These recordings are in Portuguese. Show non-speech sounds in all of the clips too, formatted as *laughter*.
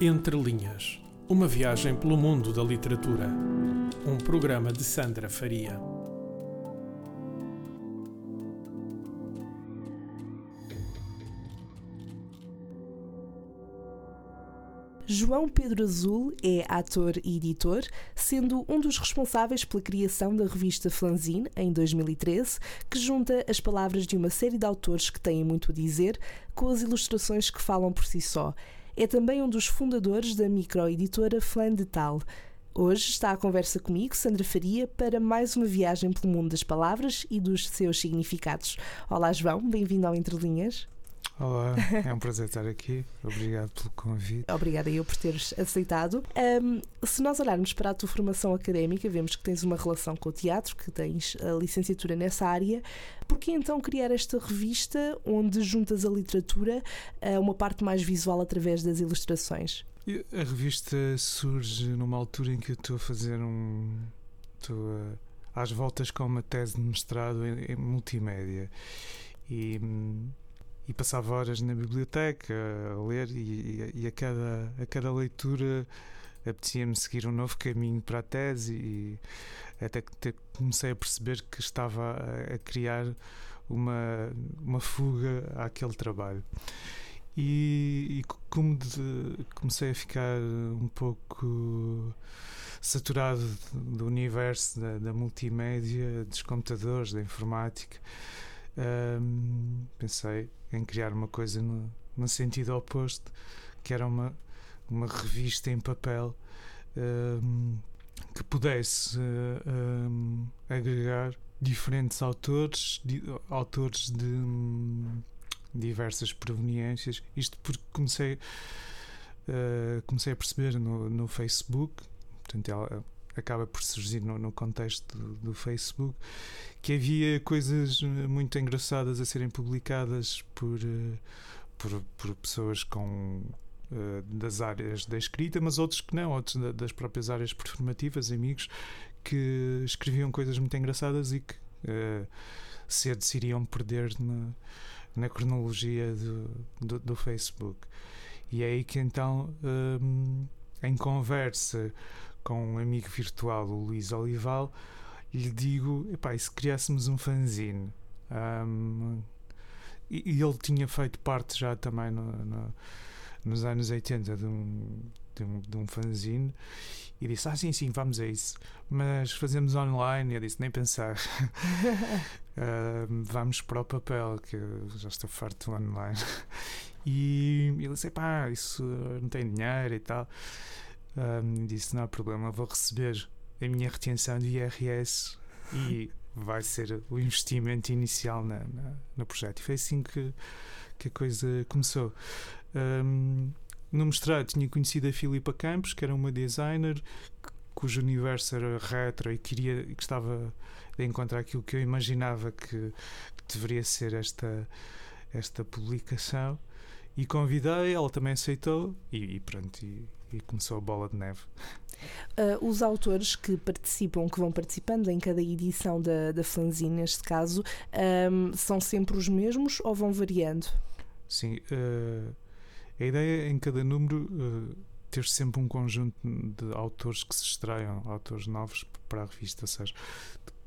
Entre Linhas Uma viagem pelo mundo da literatura. Um programa de Sandra Faria. João Pedro Azul é ator e editor, sendo um dos responsáveis pela criação da revista Flanzine, em 2013, que junta as palavras de uma série de autores que têm muito a dizer com as ilustrações que falam por si só. É também um dos fundadores da microeditora Flan de Tal. Hoje está à conversa comigo, Sandra Faria, para mais uma viagem pelo mundo das palavras e dos seus significados. Olá, João, bem-vindo ao Entre Linhas. Olá, é um prazer estar aqui. Obrigado pelo convite. Obrigada eu por teres aceitado. Um, se nós olharmos para a tua formação académica, vemos que tens uma relação com o teatro, que tens a licenciatura nessa área. Por que então criar esta revista onde juntas a literatura a uma parte mais visual através das ilustrações? A revista surge numa altura em que eu estou a fazer um. Estou a, às voltas com uma tese de mestrado em, em multimédia. E hum, e passava horas na biblioteca a ler e, e a, cada, a cada leitura apetecia-me seguir um novo caminho para a tese e até que comecei a perceber que estava a, a criar uma, uma fuga àquele trabalho. E, e como de, comecei a ficar um pouco saturado do universo da, da multimédia, dos computadores, da informática, um, pensei em criar uma coisa no, no, sentido oposto, que era uma, uma revista em papel um, que pudesse um, agregar diferentes autores, di, autores de diversas proveniências. Isto porque comecei, uh, comecei a perceber no, no Facebook, portanto, ela, acaba por surgir no, no contexto do, do, Facebook, que havia coisas muito engraçadas a serem publicadas por, eh, por, por pessoas com uh, das áreas da escrita, mas outros que não, outros da, das próprias áreas performativas, amigos, que escreviam coisas muito engraçadas e que uh, cedo se iriam perder na, na cronologia do, do, do, Facebook. E é aí que então, um, em conversa com um amigo virtual, o Luís Olival, lhe digo: epá, e se criássemos um fanzine? Um, e, e, ele tinha feito parte já também no, no, nos anos 80 de um, de um, de um fanzine e disse: Ah, sim, sim, vamos a isso. Mas fazemos online. E eu disse: Nem pensar. *laughs* uh, vamos para o papel, que já estou farto online. *laughs* E ele disse: Pá, isso não tem dinheiro e tal um, disse: Não há problema, vou receber a minha retenção de IRS e vai ser o investimento inicial na, na, no projeto. E foi assim que, que a coisa começou. Um, no mestrado tinha conhecido a Filipa Campos, que era uma designer cujo universo era retro e queria e gostava de encontrar aquilo que eu imaginava que, que deveria ser esta esta publicação e convidei, ela também aceitou e, e pronto, e, e, começou a bola de neve. Uh, os autores que participam, que vão participando em cada edição da, da Flanzine, neste caso, um, são sempre os mesmos ou vão variando? Sim, uh, a ideia é em cada número uh, ter sempre um conjunto de autores que se extraiam, autores novos para a revista, ou seja,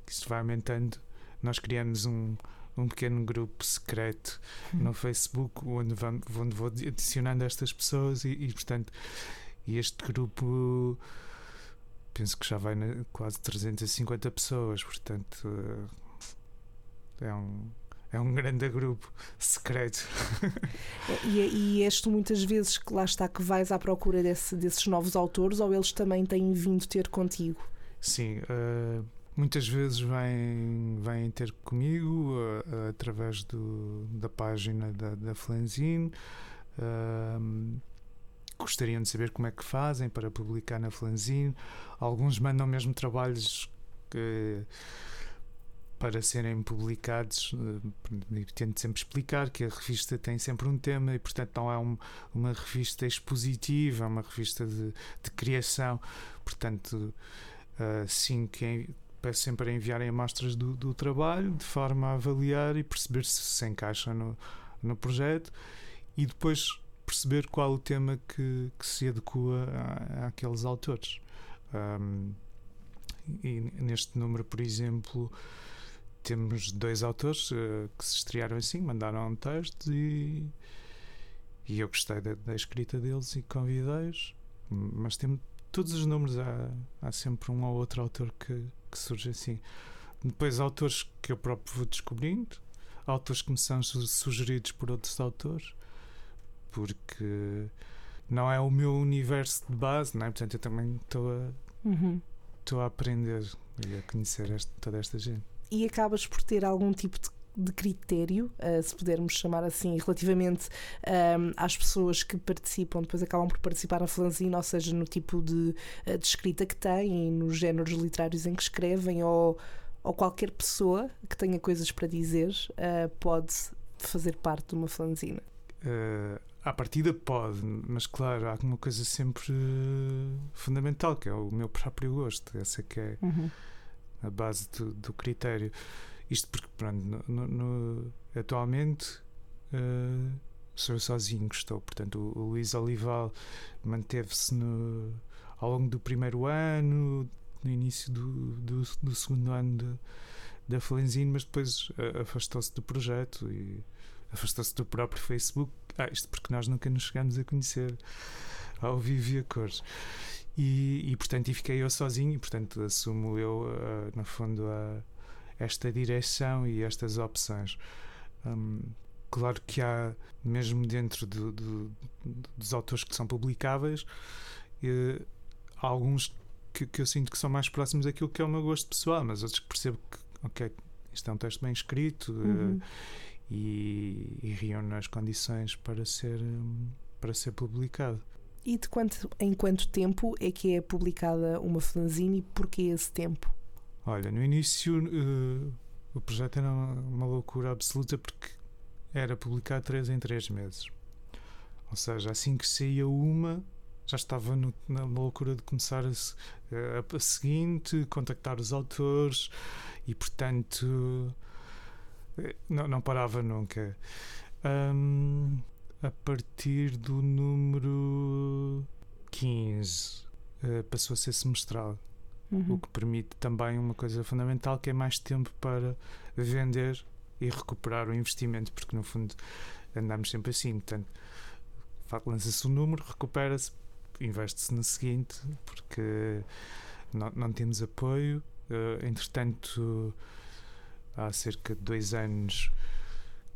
isto vai aumentando. Nós criamos um, um pequeno grupo secreto uhum. no Facebook onde, vamos, onde vou adicionando estas pessoas e, e, portanto e este grupo penso que já vai na, quase 350 pessoas portanto eh, é um é um grande grupo secreto. *laughs* e, e és tu muitas vezes que lá está que vais à procura desse, desses novos autores ou eles também têm vindo ter contigo? Sim, uh, muitas vezes vêm, vêm ter comigo uh, através do, da página da, da Flanzine. Uh, gostariam de saber como é que fazem para publicar na Flanzine. Alguns mandam mesmo trabalhos que, para serem publicados. Uh, tento sempre explicar que a revista tem sempre um tema e, portanto, não é um, uma revista expositiva, é uma revista de, de criação. Portanto, uh, sim, quem peço sempre a enviarem amostras do, do trabalho, de forma a avaliar e perceber se se encaixa no, no projeto. E depois perceber qual o tema que, que se adequa àqueles autores. Um, e neste número, por exemplo, temos dois autores uh, que se estrearam assim, mandaram um texto e, e eu gostei da, da escrita deles e convidei-os, mas temos todos os números há, há sempre um ou outro autor que, que surge assim. Depois, autores que eu próprio vou descobrindo, autores que me são sugeridos por outros autores, porque não é o meu universo de base, não é? portanto, eu também estou a, uhum. a aprender e a conhecer este, toda esta gente. E acabas por ter algum tipo de de critério, uh, se pudermos chamar assim, relativamente um, às pessoas que participam, depois acabam por participar na fanzine, ou seja, no tipo de, uh, de escrita que têm, nos géneros literários em que escrevem, ou, ou qualquer pessoa que tenha coisas para dizer uh, pode fazer parte de uma fanzine? Uh, à partida pode, mas claro, há uma coisa sempre fundamental, que é o meu próprio gosto. Essa que é uhum. a base do, do critério. Isto porque, pronto, no, no, atualmente uh, sou eu sozinho que estou. Portanto, o, o Luís Olival manteve-se ao longo do primeiro ano, no início do, do, do segundo ano de, da Flenzine, mas depois uh, afastou-se do projeto e afastou-se do próprio Facebook. Ah, isto porque nós nunca nos chegamos a conhecer ao vivo e a cores. E, e portanto, e fiquei eu sozinho, e portanto assumo eu, uh, no fundo, a esta direção e estas opções. Um, claro que há, mesmo dentro do, do, dos autores que são publicáveis, eh, alguns que, que, eu sinto que são mais próximos daquilo que é o meu gosto pessoal, mas outros que percebo que, ok, isto é um texto bem escrito eh, uhum. E, e reúne as condições para ser, para ser publicado. E de quanto, em quanto tempo é que é publicada uma fanzine e porquê esse tempo? Olha, no início uh, o projeto era uma, uma, loucura absoluta porque era publicado três em três meses. Ou seja, assim que saía uma, já estava no, na loucura de começar a, a, a, seguinte, contactar os autores e, portanto, eh, não, não parava nunca. Um, a partir do número 15 uh, passou a ser semestral uhum. o que permite também uma coisa fundamental que é mais tempo para vender e recuperar o investimento, porque no fundo andamos sempre assim. Portanto, lança-se o um número, recupera-se, investe-se no seguinte, porque não, não temos apoio. Uh, entretanto, há cerca de dois anos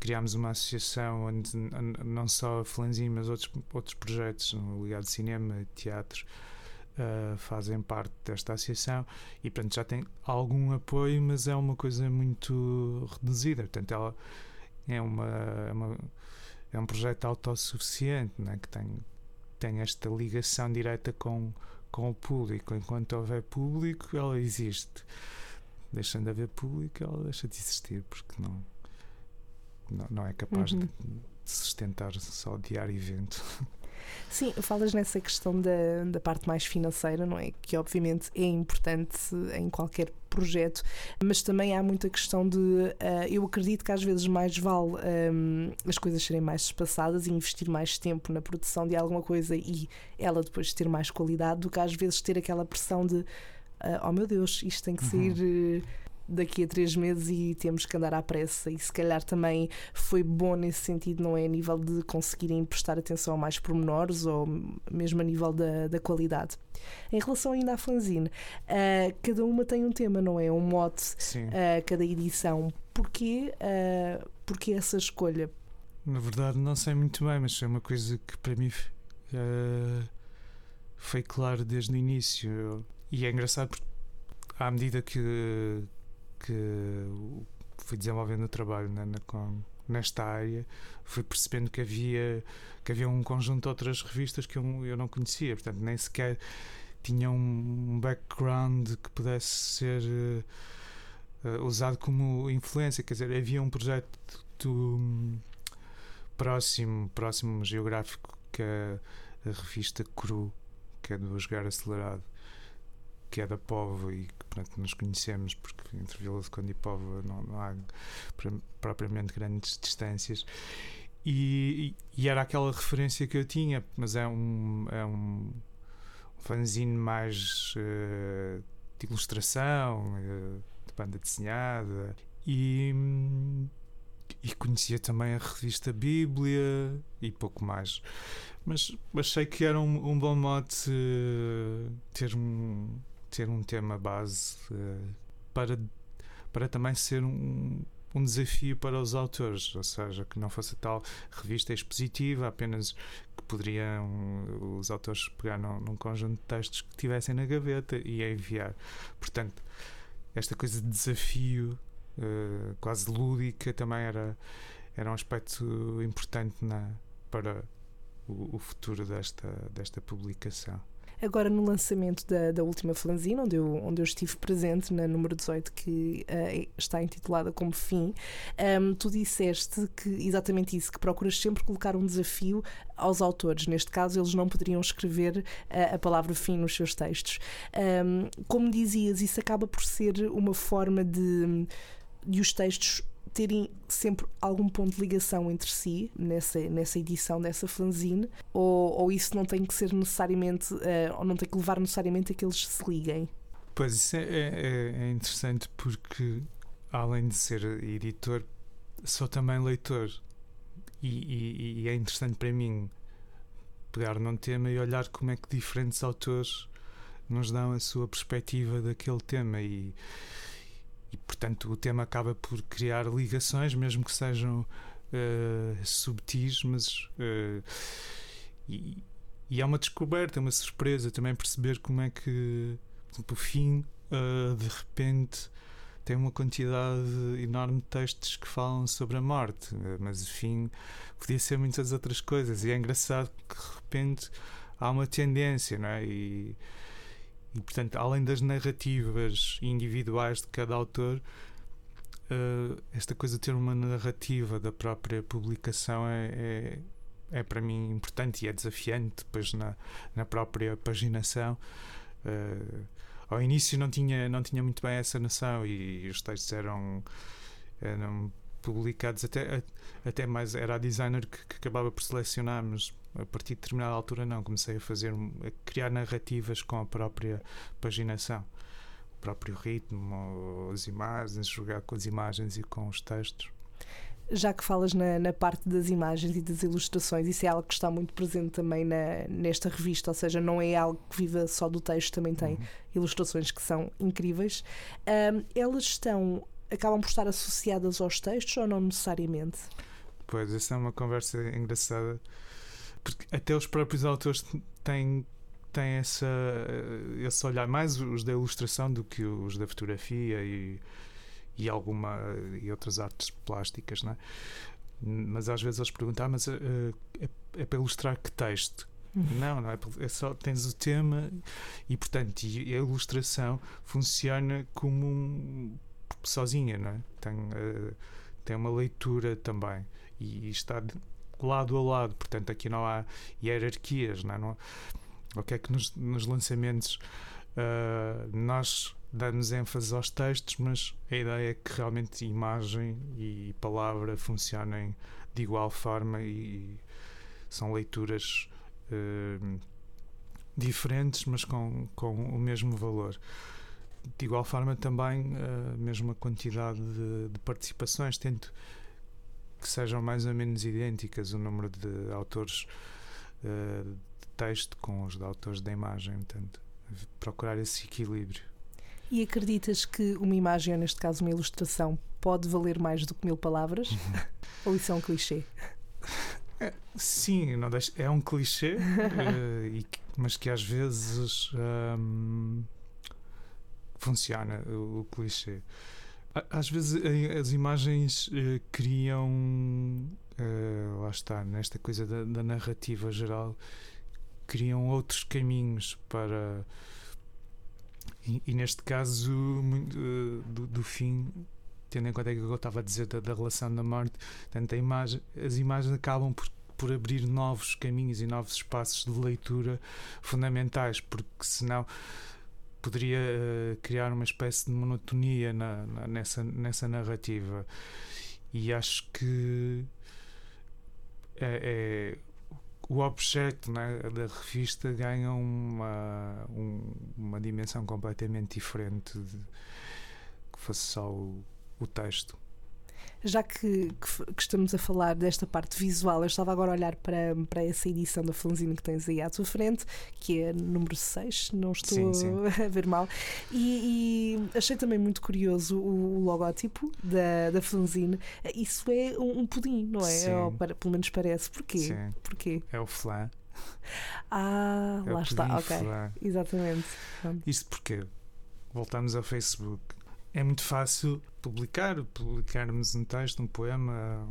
criámos uma associação onde não só a Flanzim, mas outros, outros projetos ligados a cinema, teatro, uh, fazem parte desta associação e portanto já tem algum apoio, mas é uma coisa muito reduzida. Portanto, ela é uma, é, uma, é um projeto autossuficiente né, que tem, tem esta ligação direta com, com o público. Enquanto houver público, ela existe. Deixando de haver público, ela deixa de existir porque não, não, não é capaz uhum. de, de sustentar só o diário evento. Sim, falas nessa questão da, da parte mais financeira, não é? Que obviamente é importante em qualquer projeto, mas também há muita questão de. Uh, eu acredito que às vezes mais vale um, as coisas serem mais espaçadas e investir mais tempo na produção de alguma coisa e ela depois ter mais qualidade do que às vezes ter aquela pressão de. Uh, oh meu Deus, isto tem que uhum. ser. Uh, daqui a três meses e temos que andar à pressa. E se calhar também foi bom nesse sentido, não é? A nível de conseguirem prestar atenção a mais pormenores ou mesmo a nível da, da qualidade. Em relação ainda à fanzine, uh, cada uma tem um tema, não é? Um mote, uh, cada edição. Porquê, uh, porquê essa escolha? Na verdade, não sei muito bem, mas é uma coisa que para mim uh, foi claro desde o início. E é engraçado porque, à medida que, que fui desenvolvendo o trabalho na, com, nesta área, fui percebendo que havia, que havia um conjunto de outras revistas que eu, eu não conhecia, portanto, nem sequer tinha um background que pudesse ser uh, usado como influência. Quer dizer, havia um projeto do, próximo, próximo geográfico que é a revista Cru, que é do Jogar Acelerado que é da Povo e que pronto, nos conhecemos, porque entre Vila de Conde e Povo não, não há propriamente grandes distâncias. e, e, era aquela referência que eu tinha, mas é um, é um fanzine mais uh, de ilustração, uh, de banda desenhada. E, e conhecia também a revista Bíblia e pouco mais. Mas achei que era um, um bom mote uh, ter, um, ter um tema base para, para também ser um um desafio para os autores, ou seja, que não fosse tal revista expositiva, apenas que poderiam os autores pegar num, num conjunto de textos que tivessem na gaveta e enviar. Portanto, esta coisa de desafio, uh, quase lúdica, também era, era um aspecto importante na, para o, o futuro desta, desta publicação. Agora, no lançamento da, da última fanzine, onde eu, onde eu estive presente, na número 18, que uh, está intitulada como Fim, um, ehm, tu disseste que exatamente isso, que procuras sempre colocar um desafio aos autores. Neste caso, eles não poderiam escrever uh, a palavra fim nos seus textos. Um, ehm, como dizias, isso acaba por ser uma forma de, de os textos terem sempre algum ponto de ligação entre si nessa, nessa edição dessa fanzine ou, ou isso não tem que ser necessariamente uh, ou não tem que levar necessariamente a que eles se liguem? Pois isso é, é, é interessante porque além de ser editor sou também leitor e, e, e é interessante para mim pegar num tema e olhar como é que diferentes autores nos dão a sua perspectiva daquele tema e e portanto o tema acaba por criar ligações, mesmo que sejam uh, subtis, mas uh, e, e é uma descoberta, é uma surpresa também perceber como é que o fim uh, de repente tem uma quantidade enorme de textos que falam sobre a morte, mas o fim podia ser muitas outras coisas e é engraçado que de repente há uma tendência, não é? E, portanto, além das narrativas individuais de cada autor, uh, esta coisa de ter uma narrativa da própria publicação é, é, é, para mim importante e é desafiante depois na, na própria paginação. Uh, ao início não tinha, não tinha muito bem essa noção e, e os textos eram, eram publicados até, até mais era a designer que, que acabava por selecionar, mas a partir de determinada altura não, comecei a fazer a criar narrativas com a própria paginação, o próprio ritmo, as imagens, jogar com as imagens e com os textos. Já que falas na, na, parte das imagens e das ilustrações, isso é algo que está muito presente também na, nesta revista, ou seja, não é algo que viva só do texto, também tem uhum. ilustrações que são incríveis. Um, elas estão, acabam por estar associadas aos textos ou não necessariamente? Pois, essa é uma conversa engraçada porque até os próprios autores têm têm essa, esse olhar, mais os da ilustração do que os da fotografia e, e alguma e outras artes plásticas, não é? Mas às vezes eles perguntam, ah, mas uh, é, é, para ilustrar que texto? Uhum. Não, não é, é só tens o tema e portanto e a ilustração funciona como um, sozinha, não é? Tem, uh, tem uma leitura também e está lado a lado, portanto aqui não há hierarquias, não, é? não o que é que nos, nos lançamentos uh, nós damos ênfase aos textos, mas a ideia é que realmente imagem e palavra funcionem de igual forma e são leituras uh, diferentes, mas com, com o mesmo valor. De igual forma, também a mesma quantidade de, de participações. Tento que sejam mais ou menos idênticas o número de autores uh, de texto com os de autores da imagem, portanto, procurar esse equilíbrio. E acreditas que uma imagem, ou neste caso uma ilustração, pode valer mais do que mil palavras? Uhum. ou isso é um clichê? É, sim, não deixa, é um clichê, uh, e, mas que às vezes um, funciona o, o clichê. Às vezes as imagens uh, criam, uh, lá está, nesta coisa da, da, narrativa geral, criam outros caminhos para. E, e neste caso, uh, do, do, fim, tendo em conta que eu estava a dizer da, da relação da morte, tanto imagem, as imagens acabam por por abrir novos caminhos e novos espaços de leitura fundamentais, porque senão poderia uh, criar uma espécie de monotonia na, na, nessa, nessa narrativa. E acho que é, é o objeto né, da revista ganha uma, um, uma dimensão completamente diferente de que fosse só o, o texto. Já que, que, que, estamos a falar desta parte visual, eu estava agora a olhar para, para essa edição da Flanzine que tens aí à tua frente, que é número 6, não estou sim, sim. *laughs* a ver mal. E, e, achei também muito curioso o, o logótipo da, da Flanzine. Isso é um, um pudim, não é? Sim. Ou, para, pelo menos parece. Porquê? Sim. Porquê? É o flan. Ah, é lá está, ok. Flan. Exatamente. Isto porque voltamos ao Facebook é muito fácil publicar, publicarmos um texto, um poema,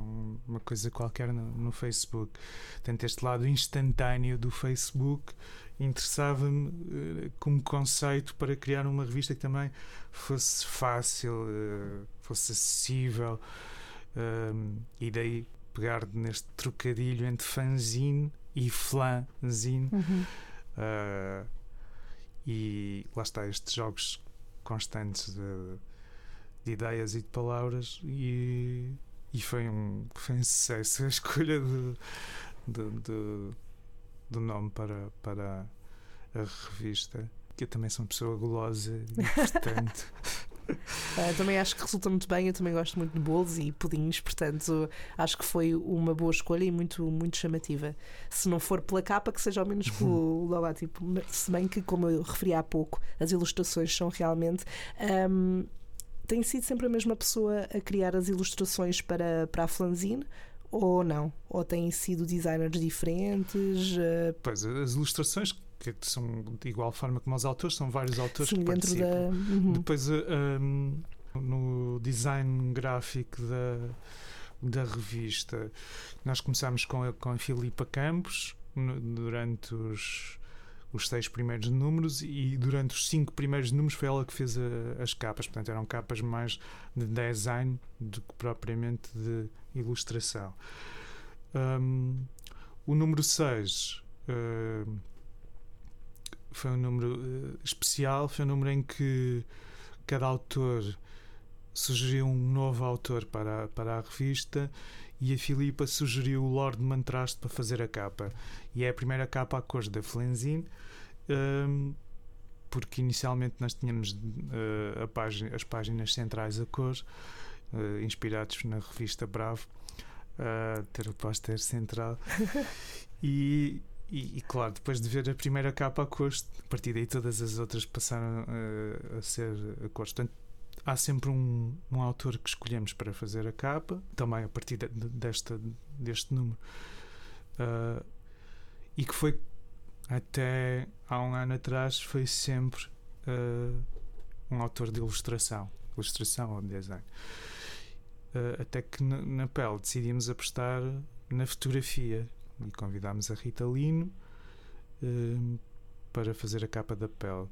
uma coisa qualquer no, no Facebook. Portanto, este lado instantâneo do Facebook interessava-me uh, como conceito para criar uma revista que também fosse fácil, uh, fosse acessível uh, e daí pegar neste trocadilho entre fanzine e flanzine uhum. e lá está estes jogos constantes de de ideias e de palavras e, e foi, um, foi um sucesso *laughs* a escolha de, de, de, do nome para, para a revista. Que eu também sou uma pessoa gulosa e portanto. Uh, *laughs* também acho que resulta muito bem. Eu também gosto muito de bolos e pudins, portanto acho que foi uma boa escolha e muito, muito chamativa. Se não for pela capa, que seja ao menos pelo *laughs* logótipo. Se bem que, como eu referi há pouco, as ilustrações são realmente. Um, tem sido sempre a mesma pessoa a criar as ilustrações para, para a Flanzine? Ou não? Ou têm sido designers diferentes? Eh, pois, as ilustrações que são de igual forma como os autores, são vários autores Sim, que dentro participam. Da... Uhum. Depois, um, ehm, no design gráfico da, da revista, nós começámos com a, com a Filipa Campos no, durante os os seis primeiros números e durante os cinco primeiros números foi ela que fez a, as capas. Portanto, eram capas mais de design do que propriamente de ilustração. Um, o número 6 uh, foi um número uh, especial, foi um número em que cada autor sugeriu um novo autor para, para a revista e a Filipa sugeriu o Lord Mantraste para fazer a capa. E é a primeira capa a cores da Flenzine, um, porque inicialmente nós tínhamos uh, página, as páginas centrais a cores, uh, inspirados na revista Bravo, uh, ter o póster central. *laughs* e, e, e, claro, depois de ver a primeira capa a cores, a partir daí todas as outras passaram a ser a cores. Portanto, há sempre um, um autor que escolhemos para fazer a capa, também a partir de, desta, deste número, uh, e que foi até há um ano atrás foi sempre uh, um autor de ilustração, ilustração ou design. Uh, até que na, na pele decidimos apostar na fotografia e convidámos a Rita Lino para fazer a capa da pele.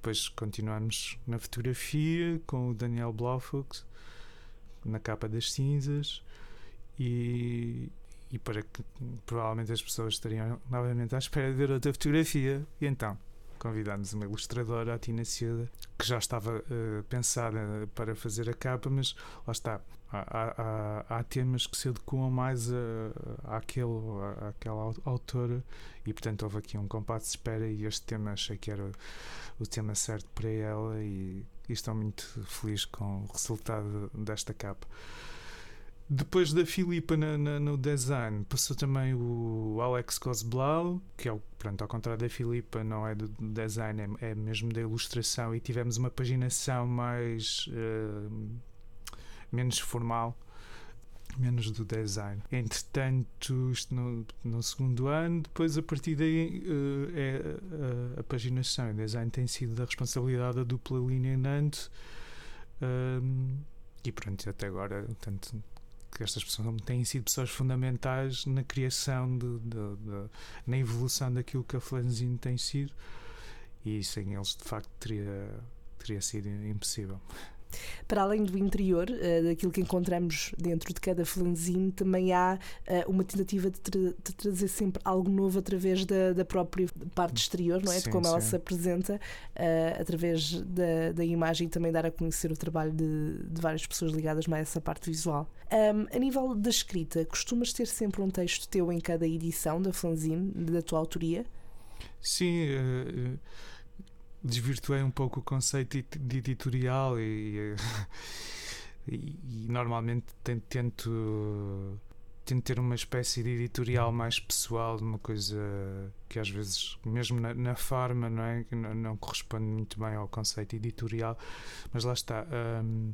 Depois continuamos na fotografia com o Daniel Blaufuchs na capa das cinzas e, e para que provavelmente as pessoas estariam novamente à espera de ver outra fotografia. E então convidámos uma ilustradora, a Tina Cieda, que já estava uh, pensada para fazer a capa, mas lá está. Há, há, há temas que se adequam mais a, àquele, à, àquela autora e portanto houve aqui um compasso de espera e este tema achei que era o tema certo para ela e, e estou muito feliz com o resultado desta capa. Depois da Filipa na, na, no design, passou também o Alex Cosblau, que é o, pronto, ao contrário da Filipa, não é do design, é, é mesmo da ilustração, e tivemos uma paginação mais. Uh, menos formal menos do design. Entretanto, isto no, no segundo ano, depois a partir daí uh, é a, a paginação. O design tem sido da responsabilidade da dupla linha Nantes um, e pronto, até agora, tanto que estas pessoas têm sido pessoas fundamentais na criação, de, de, de, na evolução daquilo que a Flanzine tem sido e sem eles de facto teria, teria sido impossível. Para além do interior, uh, daquilo que encontramos dentro de cada fanzine, também há uh, uma tentativa de, tra de, trazer sempre algo novo através da, da própria parte exterior, não é? Sim, de como sim. ela se apresenta, uh, através da, da imagem e também dar a conhecer o trabalho de, de várias pessoas ligadas mais a essa parte visual. Um, a nível da escrita, costumas ter sempre um texto teu em cada edição da fanzine, da tua autoria? Sim, uh, desvirtuei um pouco o conceito de editorial e, e, e normalmente tento, tento ter uma espécie de editorial mais pessoal, uma coisa que às vezes, mesmo na, na não é? Não, não, corresponde muito bem ao conceito editorial, mas lá está. Um,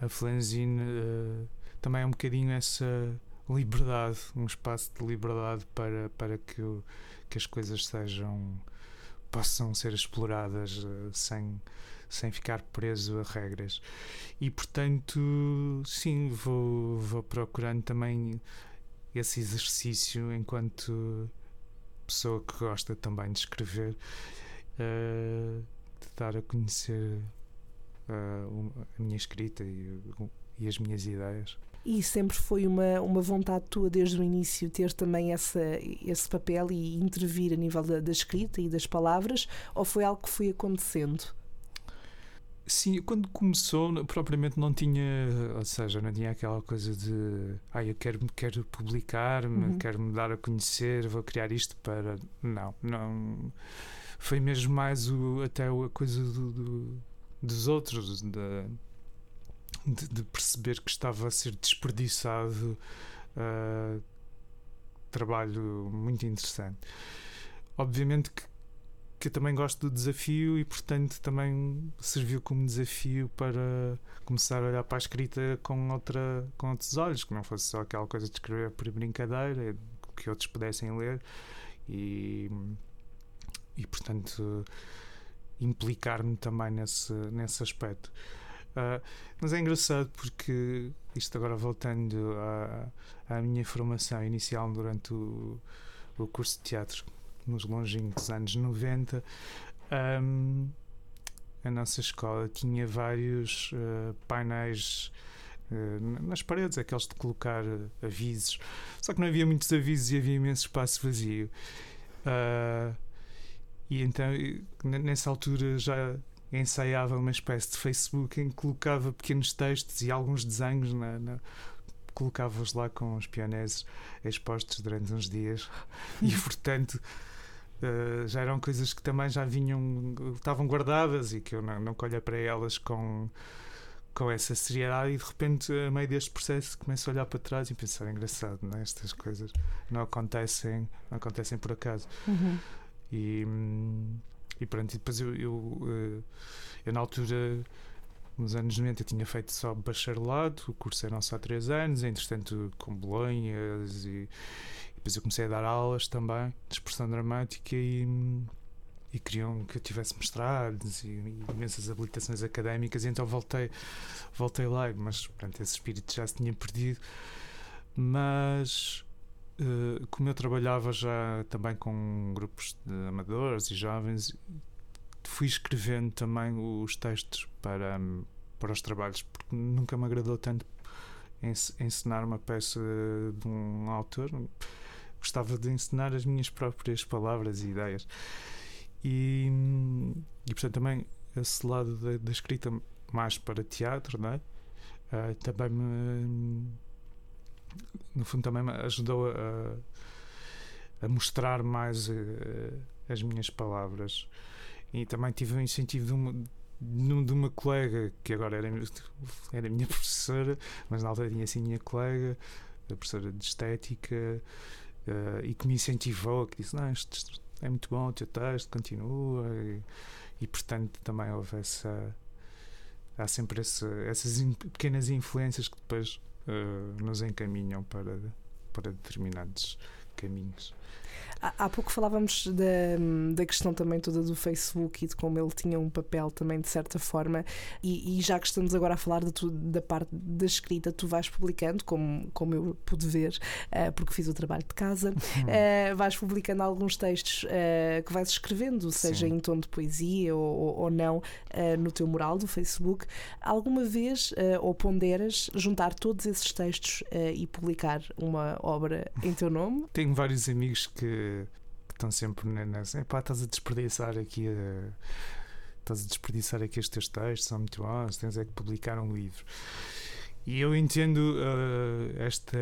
a Flanzine uh, também é um bocadinho essa liberdade, um espaço de liberdade para, para que, que as coisas sejam possam ser exploradas uh, sem, sem ficar preso a regras. E portanto, sim, vou, vou procurando também esse exercício enquanto pessoa que gosta também de escrever, uh, de dar a conhecer uh, a minha escrita e, e as minhas ideias. E sempre foi uma, uma vontade tua desde o início ter também essa, esse papel e intervir a nível da, da escrita e das palavras, ou foi algo que foi acontecendo? Sim, quando começou, propriamente não tinha, ou seja, não tinha aquela coisa de ah, eu quero, quero publicar-me, uhum. quero me dar a conhecer, vou criar isto para. Não, não. Foi mesmo mais o, até a coisa do, do dos outros, da de, de, perceber que estava a ser desperdiçado uh, trabalho muito interessante. Obviamente que, que eu também gosto do desafio e, portanto, também serviu como desafio para começar a olhar para a escrita com, outra, com outros olhos, que não fosse só aquela coisa de escrever por brincadeira, que outros pudessem ler e, e portanto, implicar-me também nesse, nesse aspecto. Uh, mas é engraçado porque, isto agora voltando à, à minha formação inicial durante o, o curso de teatro, nos longínquos anos 90, um, a nossa escola tinha vários uh, painéis uh, nas paredes, aqueles de colocar avisos. Só que não havia muitos avisos e havia imenso espaço vazio. Uh, e então, nessa altura, já ensaiava uma espécie de Facebook em que colocava pequenos textos e alguns desenhos na, na colocava-os lá com os pioneses expostos durante uns dias *laughs* e portanto uh, já eram coisas que também já vinham estavam guardadas e que eu não, não olhei para elas com com essa seriedade e de repente a meio deste processo começo a olhar para trás e pensar engraçado não é? estas coisas não acontecem não acontecem por acaso uhum. e hum, e pronto, depois eu, eu, eh, eu, na altura, nos anos 90, tinha feito só bacharelado, o curso eram só 3 anos, entretanto com Bolonhas e, e depois eu comecei a dar aulas também de expressão dramática e, e queriam que eu tivesse mestrados e, e imensas habilitações académicas, e então voltei, voltei lá, mas pronto, esse espírito já se tinha perdido. Mas Uh, como eu trabalhava já também com grupos de amadores e jovens, fui escrevendo também os textos para, para os trabalhos, porque nunca me agradou tanto ensinar uma peça de um autor. Gostava de ensinar as minhas próprias palavras e ideias. E, e portanto, também esse lado da, da escrita mais para teatro, não é? Uh, também me no fundo também me ajudou a, a mostrar mais uh, as minhas palavras e também tive um incentivo de uma, de uma colega que agora era, era minha *laughs* professora, mas na altura tinha assim minha colega, a professora de estética, uh, e que me incentivou, que disse: Não, isto é muito bom o teu texto, continua. E, e portanto também houve essa. Há sempre essa, essas in, pequenas influências que depois nos encaminham para, para determinados caminhos. Há, há pouco falávamos da, da questão também toda do Facebook e de como ele tinha um papel também de certa forma, e, e já que estamos agora a falar tu, da parte da escrita, tu vais publicando, como, como eu pude ver, uh, porque fiz o trabalho de casa, uh, vais publicando alguns textos uh, que vais escrevendo, seja Sim. em tom de poesia ou, ou não, no teu mural do Facebook. Alguma vez ou ponderas juntar todos esses textos e publicar uma obra em teu nome? Tenho vários amigos que, que estão sempre nessa. Epá, estás a desperdiçar aqui a estás a desperdiçar aqui estes textos, são muito bons, tens é que publicar um livro. E eu entendo uh, esta,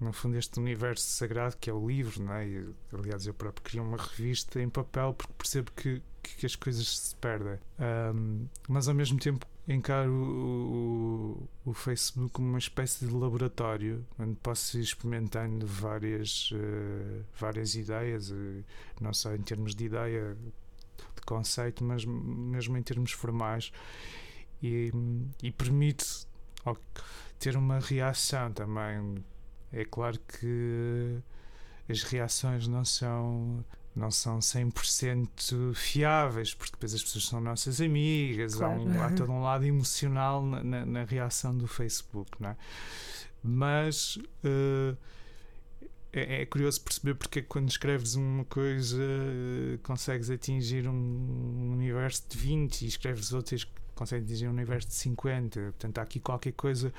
no fundo, este universo sagrado que é o livro, não é? E, aliás, eu próprio queria uma revista em papel porque percebo que, que as coisas se perdem. Um, mas ao mesmo tempo encaro o, o, o, Facebook como uma espécie de laboratório onde posso ir experimentando várias, uh, várias ideias, uh, não só em termos de ideia, de conceito, mas mesmo em termos formais, e, e permite ter uma reação também. É claro que as reações não são não são 100% fiáveis, porque depois as pessoas são nossas amigas, claro. há, um, há *laughs* todo um lado emocional na, na, na, reação do Facebook, não é? Mas uh, é, é, curioso perceber porque é quando escreves uma coisa uh, consegues atingir um universo de 20 e escreves outras consegues atingir um universo de 50. Portanto, há aqui qualquer coisa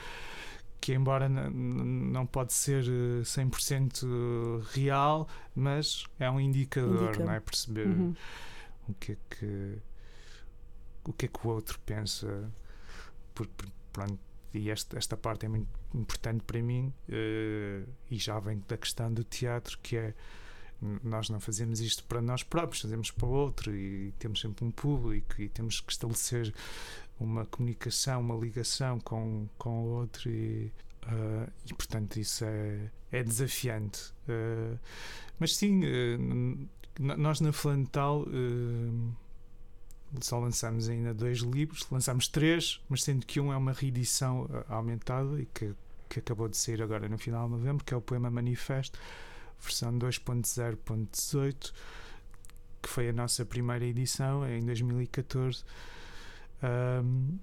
que embora não pode ser 100% eh, real, mas é um indicador, Indica. não é? Perceber uhum. o que é que o que é que o outro pensa. Por, por, pronto, e esta, esta parte é muito importante para mim uh, e já vem da questão do teatro que é nós não fazemos isto para nós próprios, fazemos para o outro e temos sempre um público e temos que estabelecer uma comunicação, uma ligação com, com o outro e, uh, e portanto isso é, é desafiante. Uh, mas sim, uh, nós na Flantal só lançamos ainda dois livros, lançamos três, mas sendo que um é uma reedição aumentada e que, que acabou de sair agora no final de novembro, que é o poema Manifesto, versão 2.0.18, que foi a nossa primeira edição em 2014. Um,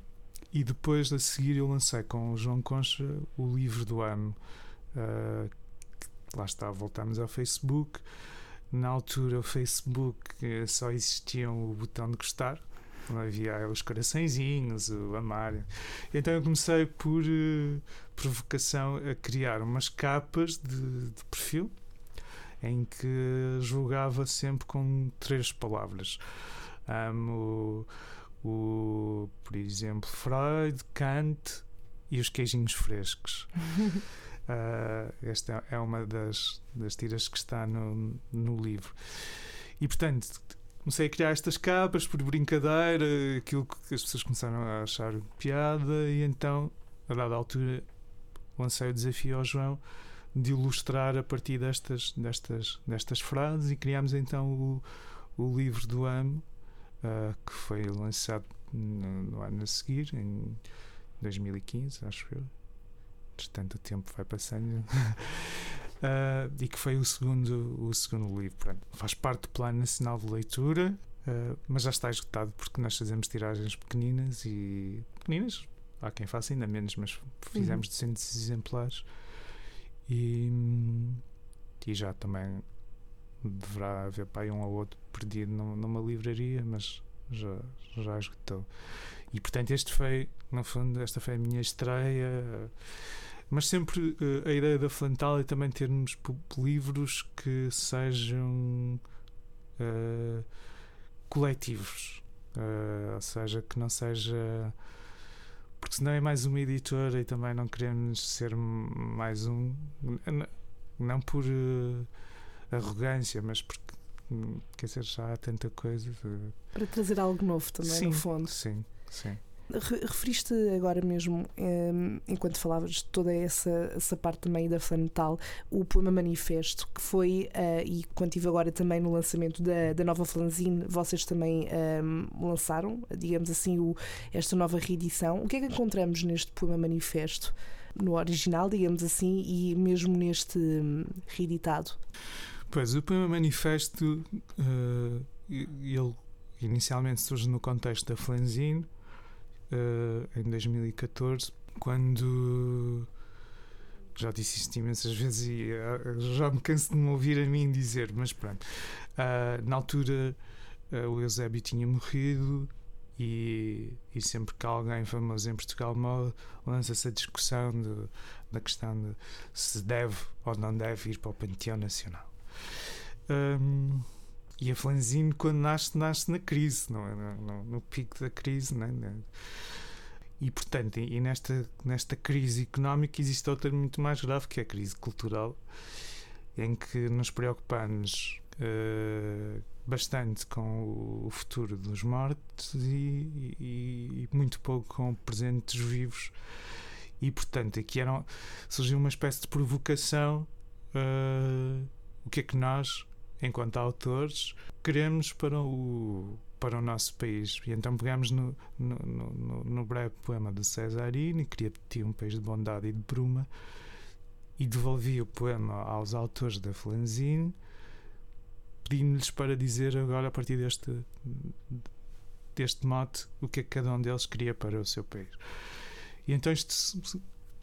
e depois a seguir eu lancei com o João Concha o livro do Amo. Uh, lá está, voltamos ao Facebook. Na altura o Facebook só existia o botão de gostar, não havia os coraçõezinhos, o amar. Então eu comecei por uh, provocação a criar umas capas de, de, perfil em que julgava sempre com três palavras. Amo o, por exemplo, Freud, Kant e os queijinhos frescos. uh, *laughs* esta é uma das, das tiras que está no, no livro. E portanto, comecei a criar estas capas por brincadeira, aquilo que as pessoas começaram a achar piada, e então, a dada altura, lancei o desafio ao João de ilustrar a partir destas, destas, destas frases e criámos então o, o livro do Amo uh, que foi lançado no, no, ano a seguir, em 2015, acho eu. Entretanto, o tempo vai passando. uh, *laughs* e que foi o segundo, o segundo livro. Pronto, faz parte do Plano Nacional de Leitura, uh, mas já está esgotado porque nós fazemos tiragens pequeninas e. pequeninas, há quem faça ainda menos, mas fizemos uhum. 200 exemplares e, e já também deverá haver aí um ou outro perdido numa livraria, mas já, já esgotou. E portanto, este foi, no fundo, esta foi a minha estreia. Mas sempre uh, a ideia da Flantal é também termos livros que sejam uh, coletivos, uh, ou seja, que não seja. Porque senão é mais uma editora e também não queremos ser mais um. Não por arrogância, mas porque quer dizer, já há tanta coisa. De... Para trazer algo novo também, sim, no fundo. Sim, sim. Referiste agora mesmo, um, enquanto falavas de toda essa, essa parte também da Flametal, o poema Manifesto, que foi, uh, e quando estive agora também no lançamento da, da nova Flanzine, vocês também um, lançaram, digamos assim, o, esta nova reedição. O que é que encontramos neste poema Manifesto? No original, digamos assim, e mesmo neste reeditado? Pois, o Poema Manifesto, uh, ele inicialmente surge no contexto da Flanzine, uh, em 2014, quando já disse isto imensas vezes e uh, já me canso de me ouvir a mim dizer, mas pronto. Uh, na altura uh, o Eusébio tinha morrido e, e, sempre que alguém famoso em Portugal morre, lança-se a discussão de, da questão de se deve ou não deve ir para o Panteão Nacional. Um, e a Flanzine, quando nasce, nasce na crise, não é? no, no, pico da crise. Não é? E, portanto, e nesta, nesta crise económica existe outra muito mais grave, que é a crise cultural, em que nos preocupamos uh, bastante com o futuro dos mortos e, e, e, muito pouco com presentes vivos. E, portanto, aqui era, surgiu uma espécie de provocação. Uh, o que é que nós, enquanto autores, queremos para o para o nosso país. E então pegamos no, no, no, no breve poema de Cesarini, pedir um país de bondade e de bruma, e devolvi o poema aos autores da Flanzine, pedindo-lhes para dizer agora, a partir deste, deste mote, o que é que cada um deles queria para o seu país. E então isto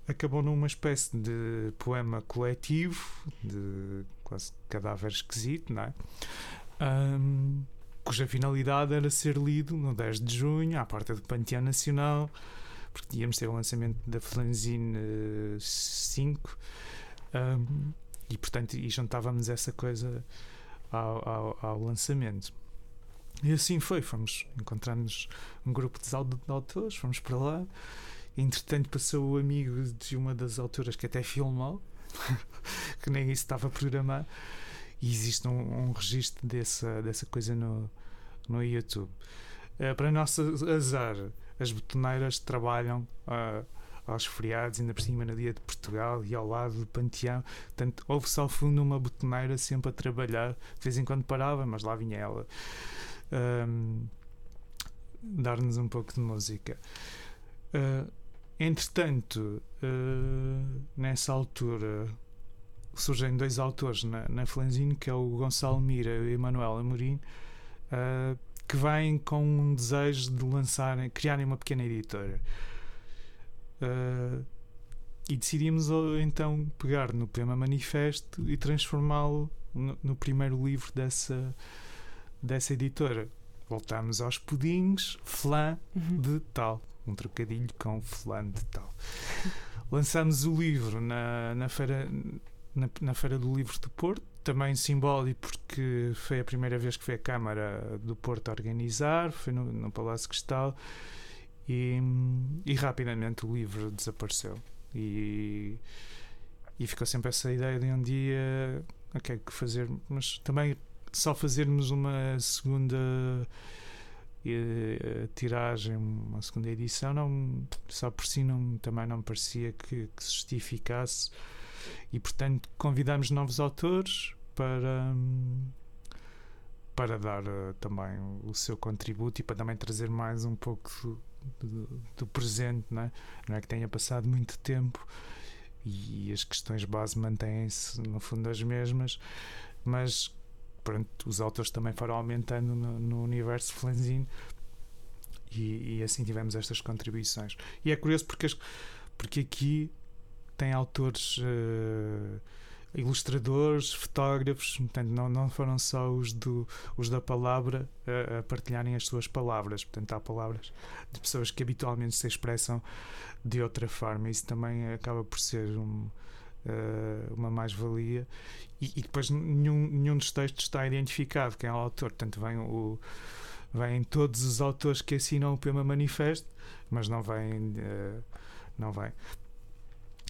acabou numa espécie de poema coletivo, de quase cadáver esquisito, não é? Um, cuja finalidade era ser lido no 10 de junho, à porta do Panteão Nacional, porque íamos ter o lançamento da Flanzine 5 um, e, portanto, e juntávamos essa coisa ao, ao, ao, lançamento. E assim foi, fomos, encontramos um grupo de autores, fomos para lá. Entretanto, passou o amigo de uma das autoras que até filmou, *laughs* que nem isso estava programado e existe um, um registro dessa, dessa coisa no, no YouTube. Uh, para nosso azar, as betoneiras trabalham uh, aos feriados, ainda por cima no dia de Portugal e ao lado do Panteão. Portanto, houve-se ao fundo uma betoneira sempre a trabalhar. De vez em quando parava, mas lá vinha ela. Um, dar-nos um pouco de música. Uh, entretanto, uh, nessa altura, surgem dois autores na, na Flanzine, que é o Gonçalo Mira e o Emanuel Amorim, uh, que vêm com um desejo de lançarem, criarem uma pequena editora. Uh, e decidimos então pegar no poema Manifesto e transformá-lo no, no, primeiro livro dessa, dessa editora. Voltámos aos pudins, flan uhum. de tal. Um trocadilho com flan de tal. Lançámos o livro na, na feira na, na Feira do Livro do Porto, também simbólico porque foi a primeira vez que foi a Câmara do Porto a organizar, foi no, no Palácio Cristal e, e, rapidamente o livro desapareceu. E, e ficou sempre essa ideia de um dia, ok, que fazer, mas também só fazermos uma segunda uh, tiragem, uma segunda edição, não, só por si não, também não parecia que, que se justificasse e portanto convidamos novos autores para para dar uh, também o seu contributo e para também trazer mais um pouco do, do, do presente, não é? não é que tenha passado muito tempo e as questões base mantêm-se no fundo as mesmas, mas pronto, os autores também foram aumentando no, no universo flanzino e, e, assim tivemos estas contribuições. E é curioso porque, porque aqui tem autores, uh, ilustradores, fotógrafos, portanto, não, não foram só os, do, os da palavra a, a partilharem as suas palavras, portanto, há palavras de pessoas que habitualmente se expressam de outra forma. Isso também acaba por ser um. Uh, uma mais-valia e, e, depois nenhum, nenhum dos textos está identificado quem é o autor, portanto vem o, vêm todos os autores que assinam o poema manifesto, mas não vem, uh, não vem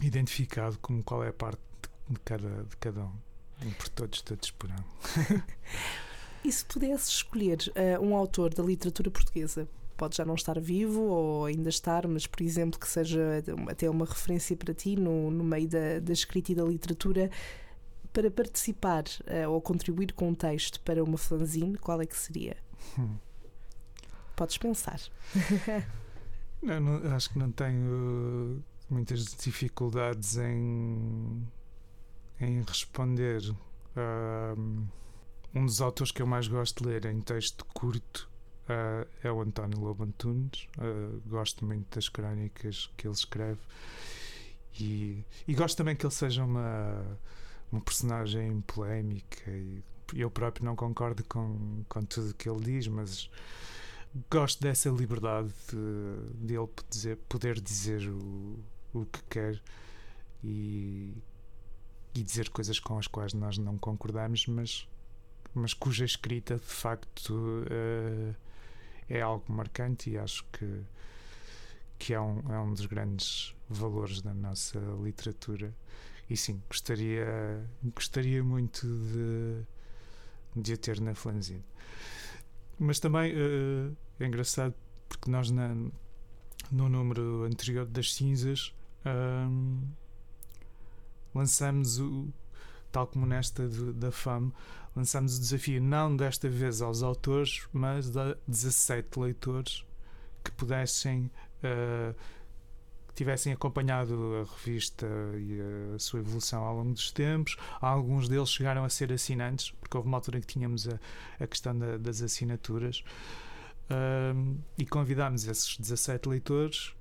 identificado como qual é a parte de cada, de cada um. Um por todos, todos por um. *laughs* e se pudesse escolher uh, um autor da literatura portuguesa, pode já não estar vivo ou ainda estar, mas por exemplo que seja até uma referência para ti no, no meio da, da escrita e da literatura, para participar uh, ou contribuir com um texto para uma fanzine, qual é que seria? Hum. Podes pensar. *laughs* não, não, acho que não tenho muitas dificuldades em, em responder. Um, um dos autores que eu mais gosto de ler em texto curto uh, é o António Lobo Antunes. Uh, gosto muito das crónicas que ele escreve e, e gosto também que ele seja uma, uma personagem polémica. E eu próprio não concordo com, com tudo que ele diz, mas gosto dessa liberdade de, de ele dizer, poder dizer o, o que quer e, e dizer coisas com as quais nós não concordamos, mas, mas cuja escrita de facto uh, é algo marcante e acho que, que é, um, é um dos grandes valores da nossa literatura. E sim, gostaria, gostaria muito de, de a ter na Flanzine. Mas também uh, é engraçado porque nós na, no número anterior das cinzas um, lançamos o tal como nesta de, da FAM lançamos o desafio não desta vez aos autores mas a 17 leitores que pudessem uh, que tivessem acompanhado a revista e a sua evolução ao longo dos tempos alguns deles chegaram a ser assinantes porque houve uma altura em que tínhamos a, a questão da, das assinaturas um, e convidámos esses 17 leitores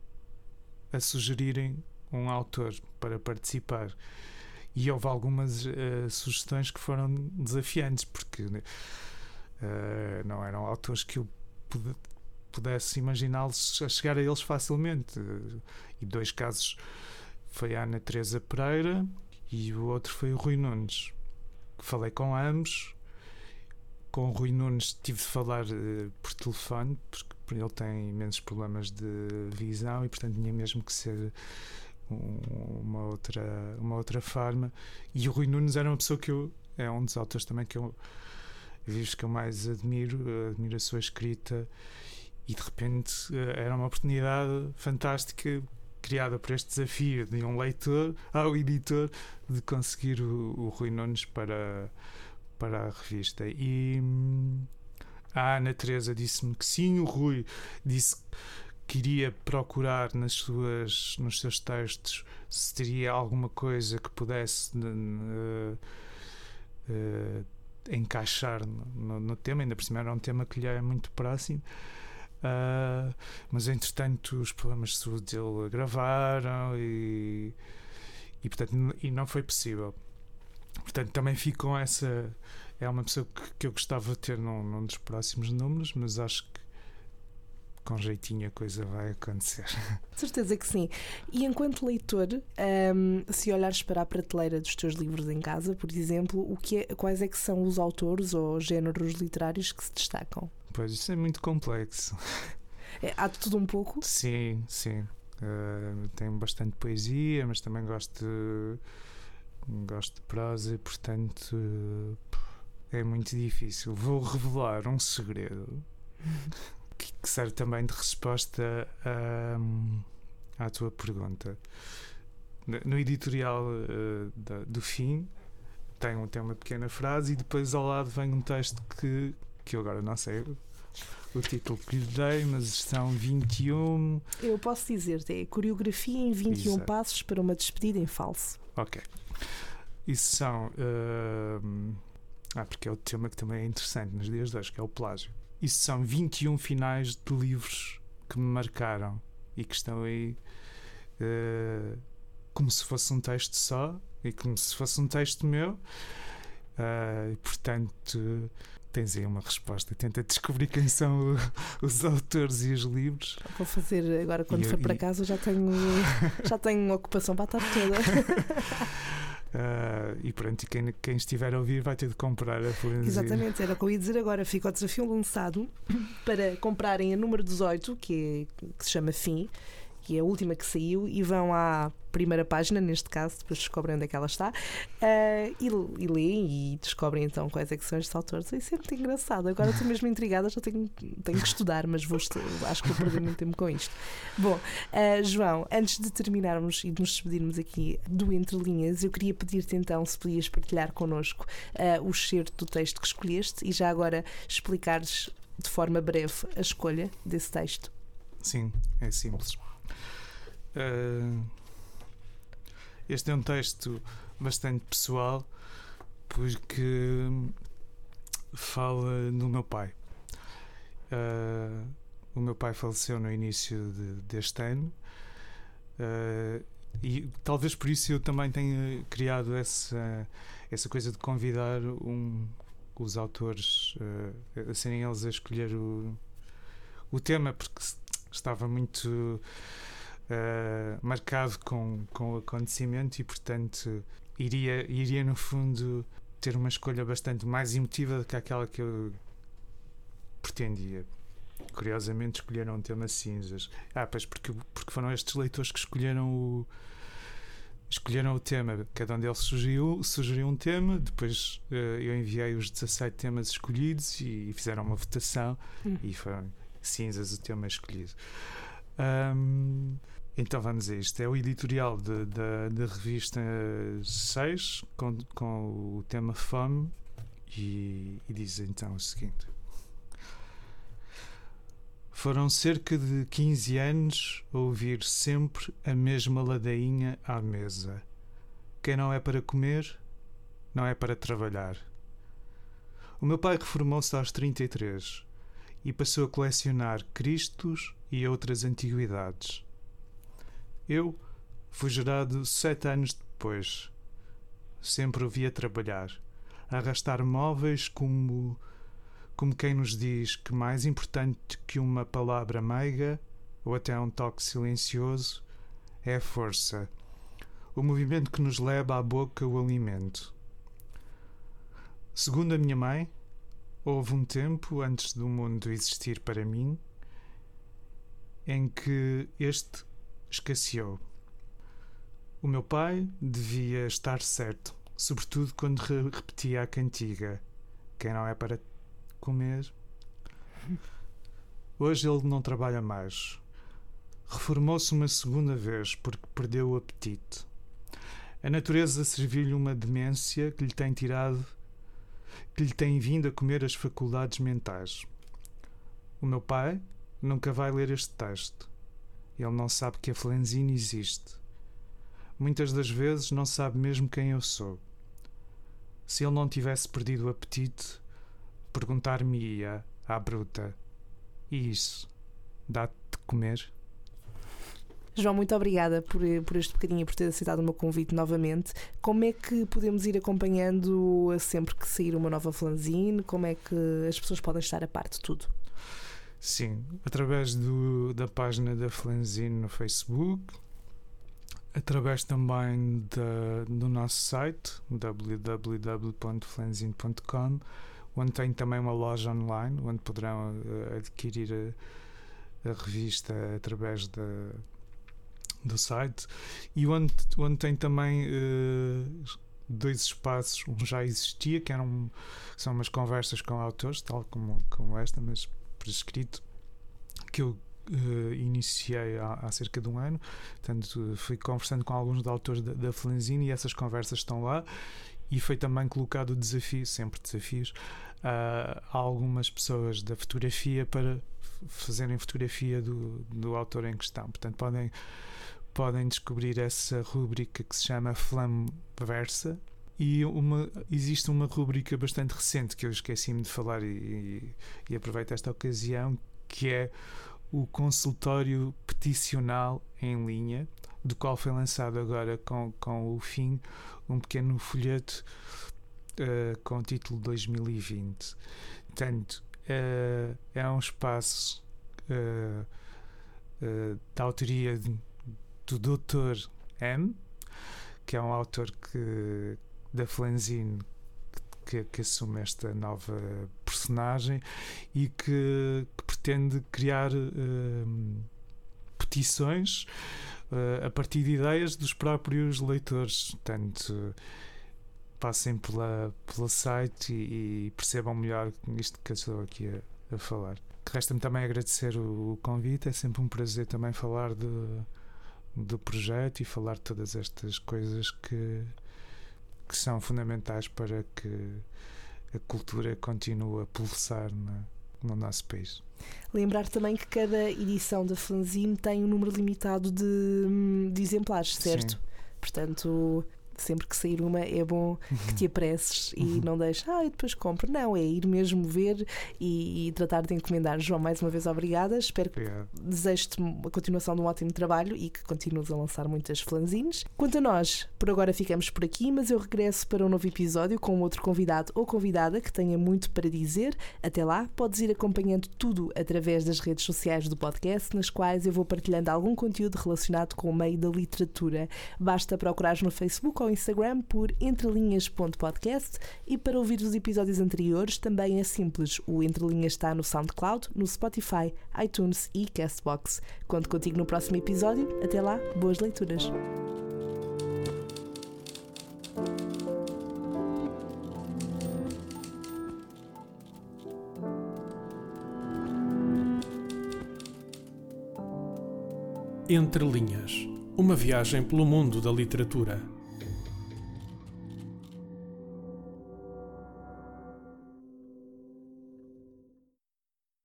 a sugerirem um autor para participar. E houve algumas uh, sugestões que foram desafiantes, porque uh, não eram autores que eu pudesse imaginá-los a chegar a eles facilmente. E dois casos foi a Ana Teresa Pereira e o outro foi o Rui Nunes. Falei com ambos. Com o Rui Nunes tive de falar uh, por telefone, porque ele tem imensos problemas de visão e, portanto, tinha mesmo que ser uma outra, uma outra forma. E o Rui Nunes era uma pessoa que eu. É um dos autores também que eu. Vives que eu mais admiro, admiro a sua escrita e de repente eh, era uma oportunidade fantástica criada por este desafio de um leitor ao editor de conseguir o, o Rui Nunes para, para a revista. E hum, a Ana Teresa disse-me que sim, o Rui disse queria procurar nas suas, nos seus textos se teria alguma coisa que pudesse uh, uh, encaixar no, no, tema, ainda por cima era um tema que lhe é muito próximo. Uh, mas entretanto os problemas de saúde dele agravaram e, e portanto e não foi possível. Portanto, também fico com essa. É uma pessoa que, que eu gostava de ter num, num dos próximos números, mas acho que com jeitinho a coisa vai acontecer. *laughs* Certeza que sim. E enquanto leitor, um, se olhares para a prateleira dos teus livros em casa, por exemplo, o que é, quais é que são os autores ou géneros literários que se destacam? Pois isso é muito complexo. É, há de tudo um pouco? Sim, sim. Uh, tenho bastante poesia, mas também gosto de, gosto de prosa e, portanto, uh, é muito difícil. Vou revelar um segredo. *laughs* que, serve também de resposta a, à tua pergunta. No editorial uh, da, do fim tem, tem uma pequena frase e depois ao lado vem um texto que, que eu agora não sei o título que lhe dei, mas são 21. Eu posso dizer-te, é Coreografia em 21 Exato. Passos para uma Despedida em Falso. Ok. Isso são. Uh, ah, porque é o tema que também é interessante nos dias de hoje, que é o plágio. Isso são 21 finais de livros que me marcaram e que estão aí uh, como se fosse um texto só e como se fosse um texto meu. Uh, e, portanto, tens aí uma resposta. Tenta descobrir quem são os autores e os livros. Vou fazer agora quando e, for para casa já tenho já tenho ocupação para a tarde toda. *laughs* Uh, e pronto, quem, quem estiver a ouvir vai ter de comprar a poesia. Exatamente, era o que eu ia dizer agora. Fica o desafio lançado para comprarem a número 18, que, é, que se chama Fim, que é a última que saiu, e vão à primeira página, neste caso, depois descobrem onde é que ela está, uh, e, e leem e descobrem então quais é que são estes autores. Isso é muito engraçado. Agora estou mesmo intrigada, já tenho, tenho que estudar, mas vou, acho que vou perder muito tempo com isto. Bom, uh, João, antes de terminarmos e de nos despedirmos aqui do Entre Linhas, eu queria pedir-te então se podias partilhar connosco uh, o certo do texto que escolheste e já agora explicares de forma breve a escolha desse texto. Sim, é simples. Uh, este é um texto bastante pessoal porque fala no meu pai. Uh, o meu pai faleceu no início de, deste ano uh, e talvez por isso eu também tenha criado essa, essa coisa de convidar um, os autores uh, a serem eles a escolher o, o tema, porque estava muito uh, marcado com, com o acontecimento e, portanto, iria, iria no fundo ter uma escolha bastante mais emotiva do que aquela que eu pretendia. Curiosamente escolheram um tema cinzas. Ah, pois porque, porque foram estes leitores que escolheram o escolheram o tema, cada um deles sugeriu, sugeriu um tema, depois uh, eu enviei os 17 temas escolhidos e, e fizeram uma votação hum. e foram cinzas o tema escolhido. Um, então vamos a isto. É o editorial da revista 6 com, com o tema Fome e, e diz então o seguinte. Foram cerca de 15 anos ouvir sempre a mesma ladainha à mesa. Quem não é para comer, não é para trabalhar. O meu pai reformou-se aos 33 e passou a colecionar Cristos e outras antiguidades. Eu fui gerado sete anos depois. Sempre o via trabalhar, arrastar móveis como como quem nos diz que mais importante que uma palavra meiga ou até um toque silencioso é a força, o movimento que nos leva à boca o alimento. Segundo a minha mãe, houve um tempo antes do mundo existir para mim em que este escasseou. O meu pai devia estar certo, sobretudo quando repetia a cantiga: Quem não é para comer. *laughs* Hoje ele não trabalha mais. Reformou-se uma segunda vez porque perdeu o apetite. A natureza serviu-lhe uma demência que lhe tem tirado, que lhe tem vindo a comer as faculdades mentais. O meu pai nunca vai ler este texto. Ele não sabe que a Flenzine existe. Muitas das vezes não sabe mesmo quem eu sou. Se ele não tivesse perdido o apetite, perguntar-me-ia à bruta: E isso? Dá-te de comer? João, muito obrigada por, por este bocadinho e por ter aceitado o meu convite novamente. Como é que podemos ir acompanhando sempre que sair uma nova fanzine? Como é que as pessoas podem estar a par de tudo? Sim, através do, da página da Flanzine no Facebook, através também da, do nosso site www.flanzine.com onde tem também uma loja online onde poderão uh, adquirir a, a, revista através da, do site e onde, onde tem também uh, dois espaços. Um já existia, que eram são umas conversas com autores, tal como, como esta, mas por escrito, que eu Uh, iniciei há, há, cerca de um ano, portanto fui conversando com alguns dos autores da, da e essas conversas estão lá e foi também colocado o desafio, sempre desafios, a algumas pessoas da fotografia para fazerem fotografia do, do autor em questão. Portanto, podem, podem descobrir essa rúbrica que se chama Flamversa. E uma, existe uma rúbrica bastante recente que eu esqueci-me de falar e, e, e aproveito esta ocasião, que é o consultório peticional em linha, do qual foi lançado agora com, com o fim um pequeno folheto uh, com o título 2020. Portanto, uh, é um espaço uh, da autoria de, do Dr. M, que é um autor que, da Flanzine que, que, assume esta nova personagem e que, que pretende criar petições a partir de ideias dos próprios leitores. Portanto, passem pela, pela site e, e percebam melhor isto que eu estou aqui a, a falar. Resta-me também agradecer o, o, convite, é sempre um prazer também falar de, do projeto e falar de todas estas coisas que, que são fundamentais para que a cultura continue a pulsar na, no nosso país. Lembrar também que cada edição da fanzine tem um número limitado de, de exemplares, certo? Sim. Portanto, sempre que sair uma é bom que te apresses e não deixes, ah, eu depois compro. Não, é ir mesmo ver e, e tratar de encomendar. João, mais uma vez obrigada. Espero que Obrigado. desejo-te a continuação de um ótimo trabalho e que continues a lançar muitas flanzines. Quanto a nós, por agora ficamos por aqui, mas eu regresso para um novo episódio com outro convidado ou convidada que tenha muito para dizer. Até lá, podes ir acompanhando tudo através das redes sociais do podcast, nas quais eu vou partilhando algum conteúdo relacionado com o meio da literatura. Basta procurar no Facebook ou Instagram por entrelinhas.podcast e para ouvir os episódios anteriores também é simples. O Entre Linhas está no SoundCloud, no Spotify, iTunes e Castbox. Conto contigo no próximo episódio. Até lá, boas leituras. Entre Linhas Uma viagem pelo mundo da literatura.